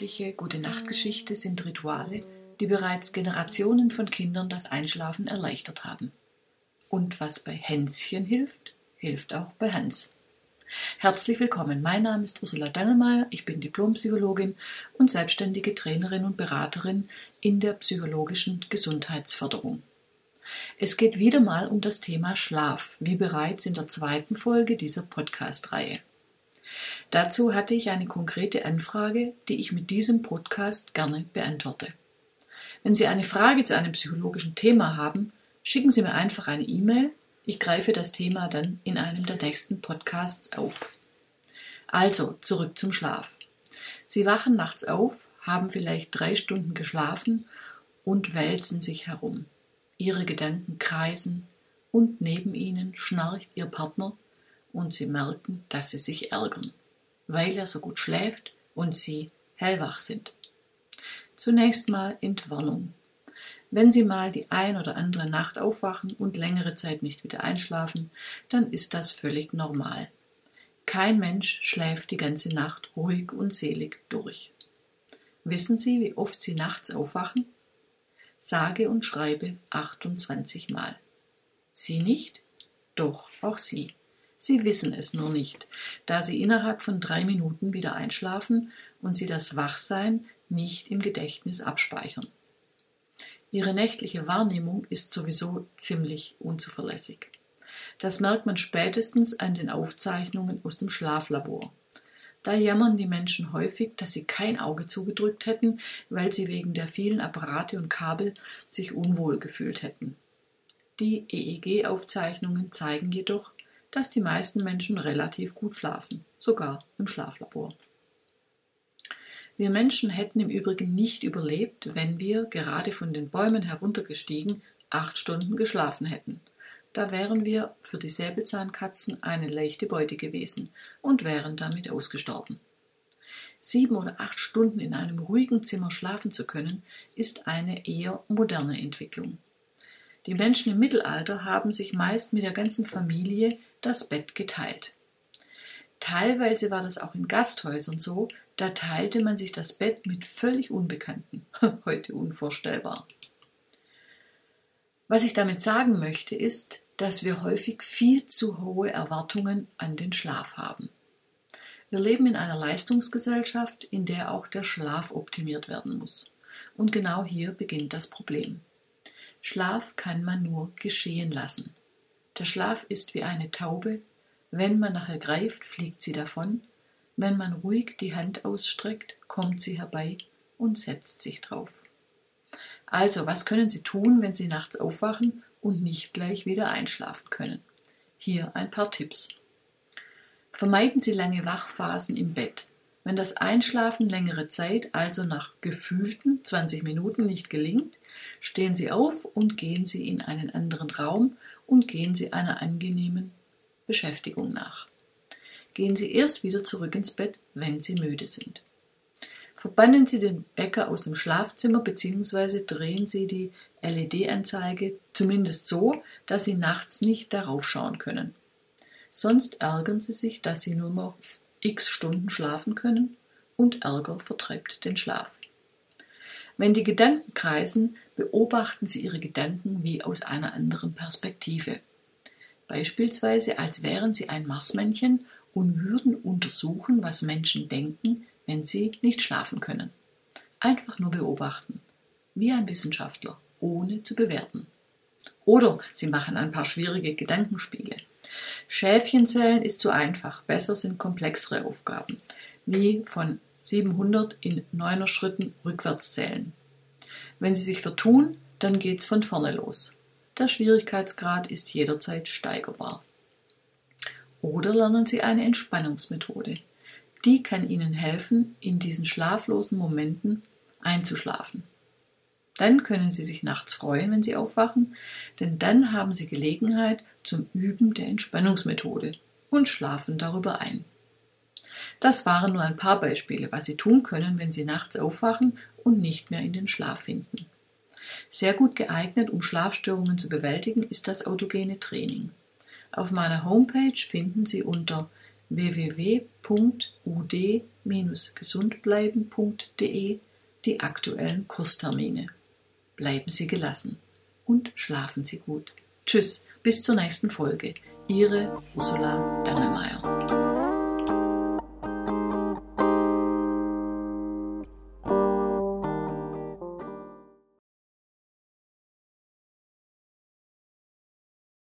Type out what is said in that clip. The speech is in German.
Abendliche Gute-Nacht-Geschichte sind Rituale, die bereits Generationen von Kindern das Einschlafen erleichtert haben. Und was bei Hänschen hilft, hilft auch bei Hans. Herzlich willkommen, mein Name ist Ursula Dangelmeier, ich bin Diplompsychologin und selbstständige Trainerin und Beraterin in der psychologischen Gesundheitsförderung. Es geht wieder mal um das Thema Schlaf, wie bereits in der zweiten Folge dieser Podcast-Reihe. Dazu hatte ich eine konkrete Anfrage, die ich mit diesem Podcast gerne beantworte. Wenn Sie eine Frage zu einem psychologischen Thema haben, schicken Sie mir einfach eine E-Mail. Ich greife das Thema dann in einem der nächsten Podcasts auf. Also, zurück zum Schlaf. Sie wachen nachts auf, haben vielleicht drei Stunden geschlafen und wälzen sich herum. Ihre Gedanken kreisen und neben ihnen schnarcht Ihr Partner und Sie merken, dass Sie sich ärgern weil er so gut schläft und Sie hellwach sind. Zunächst mal Entwarnung. Wenn Sie mal die ein oder andere Nacht aufwachen und längere Zeit nicht wieder einschlafen, dann ist das völlig normal. Kein Mensch schläft die ganze Nacht ruhig und selig durch. Wissen Sie, wie oft Sie nachts aufwachen? Sage und schreibe 28 Mal. Sie nicht? Doch, auch Sie. Sie wissen es nur nicht, da Sie innerhalb von drei Minuten wieder einschlafen und Sie das Wachsein nicht im Gedächtnis abspeichern. Ihre nächtliche Wahrnehmung ist sowieso ziemlich unzuverlässig. Das merkt man spätestens an den Aufzeichnungen aus dem Schlaflabor. Da jammern die Menschen häufig, dass sie kein Auge zugedrückt hätten, weil sie wegen der vielen Apparate und Kabel sich unwohl gefühlt hätten. Die EEG-Aufzeichnungen zeigen jedoch, dass die meisten Menschen relativ gut schlafen, sogar im Schlaflabor. Wir Menschen hätten im Übrigen nicht überlebt, wenn wir, gerade von den Bäumen heruntergestiegen, acht Stunden geschlafen hätten. Da wären wir für die Säbelzahnkatzen eine leichte Beute gewesen und wären damit ausgestorben. Sieben oder acht Stunden in einem ruhigen Zimmer schlafen zu können, ist eine eher moderne Entwicklung. Die Menschen im Mittelalter haben sich meist mit der ganzen Familie das Bett geteilt. Teilweise war das auch in Gasthäusern so, da teilte man sich das Bett mit völlig Unbekannten. Heute unvorstellbar. Was ich damit sagen möchte, ist, dass wir häufig viel zu hohe Erwartungen an den Schlaf haben. Wir leben in einer Leistungsgesellschaft, in der auch der Schlaf optimiert werden muss. Und genau hier beginnt das Problem. Schlaf kann man nur geschehen lassen. Der Schlaf ist wie eine Taube, wenn man nachher greift, fliegt sie davon, wenn man ruhig die Hand ausstreckt, kommt sie herbei und setzt sich drauf. Also, was können Sie tun, wenn Sie nachts aufwachen und nicht gleich wieder einschlafen können? Hier ein paar Tipps. Vermeiden Sie lange Wachphasen im Bett. Wenn das Einschlafen längere Zeit, also nach gefühlten 20 Minuten nicht gelingt, stehen Sie auf und gehen Sie in einen anderen Raum und gehen Sie einer angenehmen Beschäftigung nach. Gehen Sie erst wieder zurück ins Bett, wenn Sie müde sind. Verbannen Sie den Wecker aus dem Schlafzimmer bzw. drehen Sie die LED-Anzeige zumindest so, dass Sie nachts nicht darauf schauen können. Sonst ärgern Sie sich, dass Sie nur noch x Stunden schlafen können und Ärger vertreibt den Schlaf. Wenn die Gedanken kreisen, beobachten Sie Ihre Gedanken wie aus einer anderen Perspektive. Beispielsweise als wären Sie ein Marsmännchen und würden untersuchen, was Menschen denken, wenn sie nicht schlafen können. Einfach nur beobachten, wie ein Wissenschaftler, ohne zu bewerten. Oder Sie machen ein paar schwierige Gedankenspiele. Schäfchenzählen ist zu einfach, besser sind komplexere Aufgaben, wie von 700 in neuner Schritten rückwärts zählen. Wenn Sie sich vertun, dann geht's von vorne los. Der Schwierigkeitsgrad ist jederzeit steigerbar. Oder lernen Sie eine Entspannungsmethode. Die kann Ihnen helfen, in diesen schlaflosen Momenten einzuschlafen. Dann können Sie sich nachts freuen, wenn Sie aufwachen, denn dann haben Sie Gelegenheit zum Üben der Entspannungsmethode und schlafen darüber ein. Das waren nur ein paar Beispiele, was Sie tun können, wenn Sie nachts aufwachen und nicht mehr in den Schlaf finden. Sehr gut geeignet, um Schlafstörungen zu bewältigen, ist das autogene Training. Auf meiner Homepage finden Sie unter www.ud-gesundbleiben.de die aktuellen Kurstermine. Bleiben Sie gelassen und schlafen Sie gut. Tschüss, bis zur nächsten Folge. Ihre Ursula Dangemeier.